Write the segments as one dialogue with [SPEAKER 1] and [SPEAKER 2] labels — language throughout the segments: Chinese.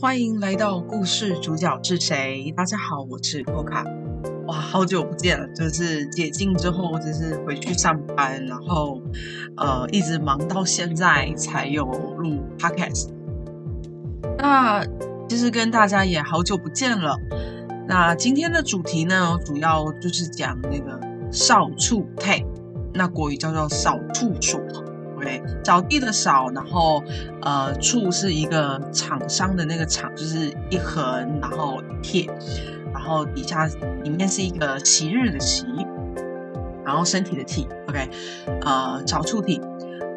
[SPEAKER 1] 欢迎来到故事主角是谁？大家好，我是 Coca。哇，好久不见了，就是解禁之后，就是回去上班，然后呃，一直忙到现在才有录 Podcast。那其实跟大家也好久不见了。那今天的主题呢，主要就是讲那个少处配，那国语叫做少处所。对，找地的扫，然后呃，处是一个厂商的那个厂，就是一横，然后撇，然后底下里面是一个习日的习，然后身体的体。OK，呃，找处体。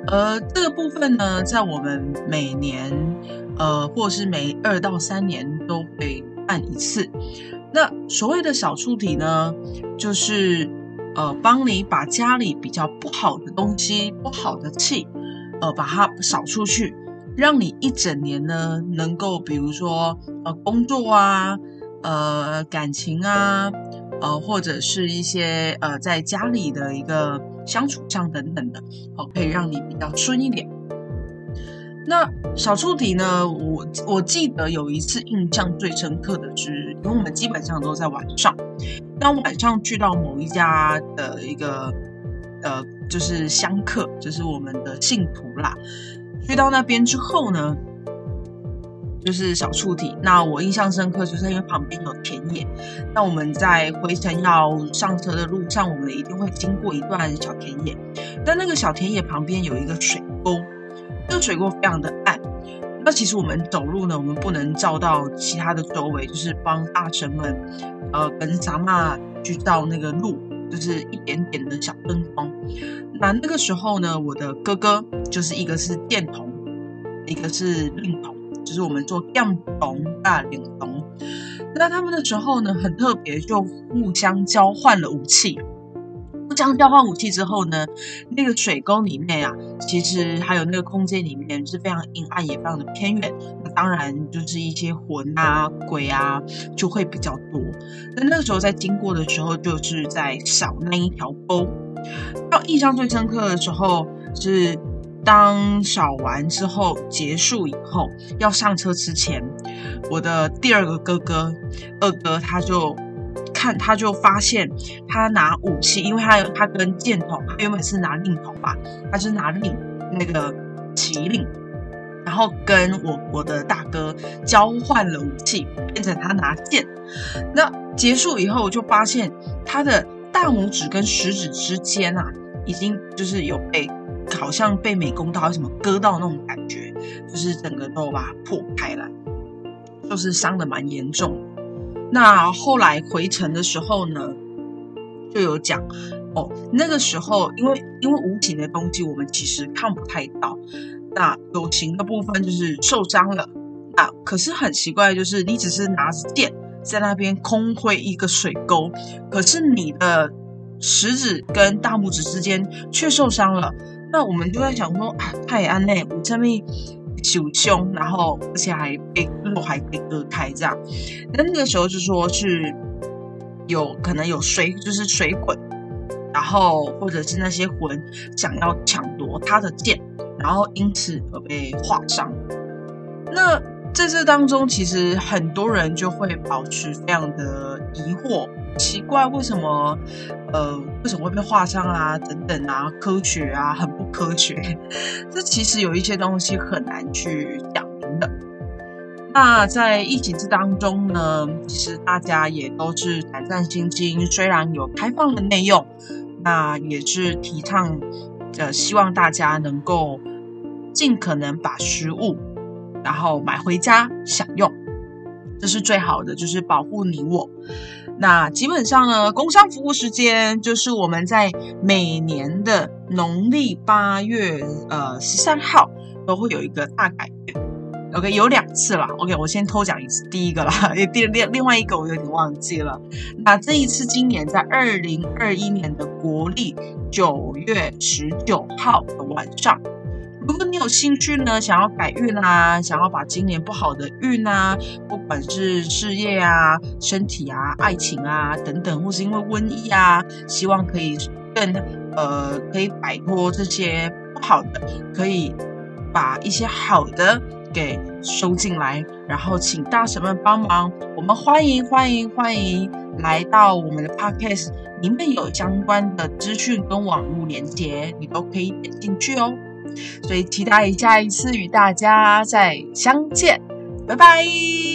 [SPEAKER 1] 呃，这个部分呢，在我们每年呃，或是每二到三年都会办一次。那所谓的小处体呢，就是呃，帮你把家里比较不好的东西、不好的气，呃，把它扫出去，让你一整年呢，能够比如说呃，工作啊，呃，感情啊，呃，或者是一些呃，在家里的一个相处上等等的，哦，可以让你比较顺一点。那小处体呢？我我记得有一次印象最深刻的是，因为我们基本上都在晚上，当晚上去到某一家的一个呃，就是香客，就是我们的信徒啦，去到那边之后呢，就是小触体。那我印象深刻，就是因为旁边有田野。那我们在回程要上车的路上，我们一定会经过一段小田野。但那个小田野旁边有一个水沟。这个水沟非常的暗，那其实我们走路呢，我们不能照到其他的周围，就是帮大神们，呃，跟杂嘛去照那个路，就是一点点的小灯光。那那个时候呢，我的哥哥就是一个是电筒，一个是令筒，就是我们做电筒啊令筒。那他们的时候呢，很特别，就互相交换了武器。这样交换武器之后呢，那个水沟里面啊，其实还有那个空间里面是非常阴暗，也非常的偏远。那当然就是一些魂啊、鬼啊就会比较多。那那个时候在经过的时候，就是在扫那一条沟。到印象最深刻的时候是当扫完之后结束以后要上车之前，我的第二个哥哥二哥他就。看，他就发现他拿武器，因为他他跟剑筒，他原本是拿令筒吧，他是拿令那个旗令，然后跟我我的大哥交换了武器，变成他拿剑。那结束以后，就发现他的大拇指跟食指之间啊，已经就是有被好像被美工刀什么割到那种感觉，就是整个都把它破开来，就是伤的蛮严重。那后来回程的时候呢，就有讲哦，那个时候因为因为无形的东西我们其实看不太到，那有形的部分就是受伤了。那可是很奇怪，就是你只是拿着剑在那边空挥一个水沟，可是你的食指跟大拇指之间却受伤了。那我们就在想说啊，太安内，我这边。手胸，然后而且还被肉还被割开这样，那那个时候就说是有可能有水，就是水鬼，然后或者是那些魂想要抢夺他的剑，然后因此而被划伤。那在这当中，其实很多人就会保持非常的疑惑。奇怪，为什么，呃，为什么会被划伤啊？等等啊，科学啊，很不科学。这其实有一些东西很难去讲明的。那在疫情这当中呢，其实大家也都是胆战心惊。虽然有开放的内容，那也是提倡，呃，希望大家能够尽可能把食物，然后买回家享用。这是最好的，就是保护你我。那基本上呢，工商服务时间就是我们在每年的农历八月呃十三号都会有一个大改变。OK，有两次啦。OK，我先偷讲一次，第一个啦，第另另外一个我有点忘记了。那这一次今年在二零二一年的国历九月十九号的晚上。如果你有兴趣呢，想要改运啊，想要把今年不好的运啊，不管是事业啊、身体啊、爱情啊等等，或是因为瘟疫啊，希望可以更呃，可以摆脱这些不好的，可以把一些好的给收进来，然后请大神们帮忙，我们欢迎欢迎欢迎来到我们的 podcast，里面有相关的资讯跟网络连接，你都可以点进去哦。所以期待下一次与大家再相见。拜拜。